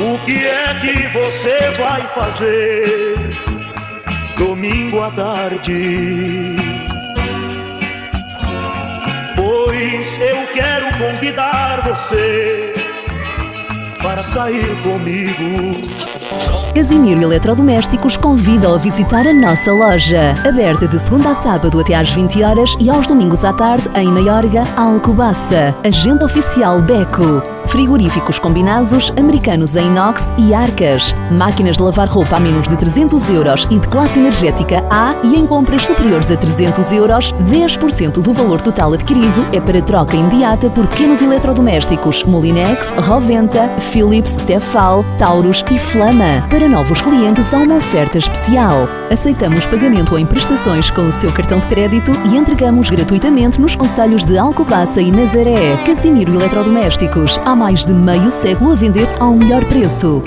O que é que você vai fazer domingo à tarde? Pois eu quero convidar você para sair comigo. Casimiro Eletrodomésticos convida a visitar a nossa loja, aberta de segunda a sábado até às 20 horas e aos domingos à tarde em Maiorga, Alcobaça. Agente oficial Beco. Frigoríficos combinados, americanos em inox e arcas. Máquinas de lavar roupa a menos de 300 euros e de classe energética A e em compras superiores a 300 euros, 10% do valor total adquirido é para troca imediata por pequenos eletrodomésticos Molinex, Roventa, Philips, Tefal, Taurus e Flama. Para novos clientes há uma oferta especial. Aceitamos pagamento em prestações com o seu cartão de crédito e entregamos gratuitamente nos conselhos de Alcobaça e Nazaré. Casimiro Eletrodomésticos. Há mais de meio século a vender ao melhor preço.